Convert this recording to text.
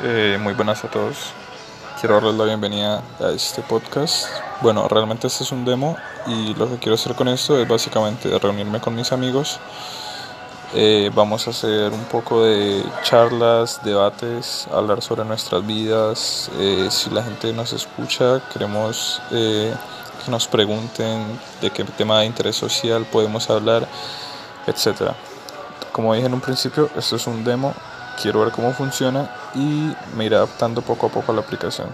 Eh, muy buenas a todos. Quiero darles la bienvenida a este podcast. Bueno, realmente este es un demo y lo que quiero hacer con esto es básicamente reunirme con mis amigos. Eh, vamos a hacer un poco de charlas, debates, hablar sobre nuestras vidas. Eh, si la gente nos escucha, queremos que nos pregunten de qué tema de interés social podemos hablar, etc. Como dije en un principio, esto es un demo quiero ver cómo funciona y me iré adaptando poco a poco a la aplicación.